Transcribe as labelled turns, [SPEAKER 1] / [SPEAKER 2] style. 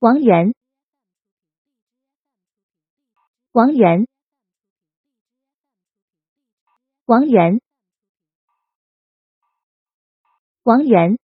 [SPEAKER 1] 王源。王源。王源。王源。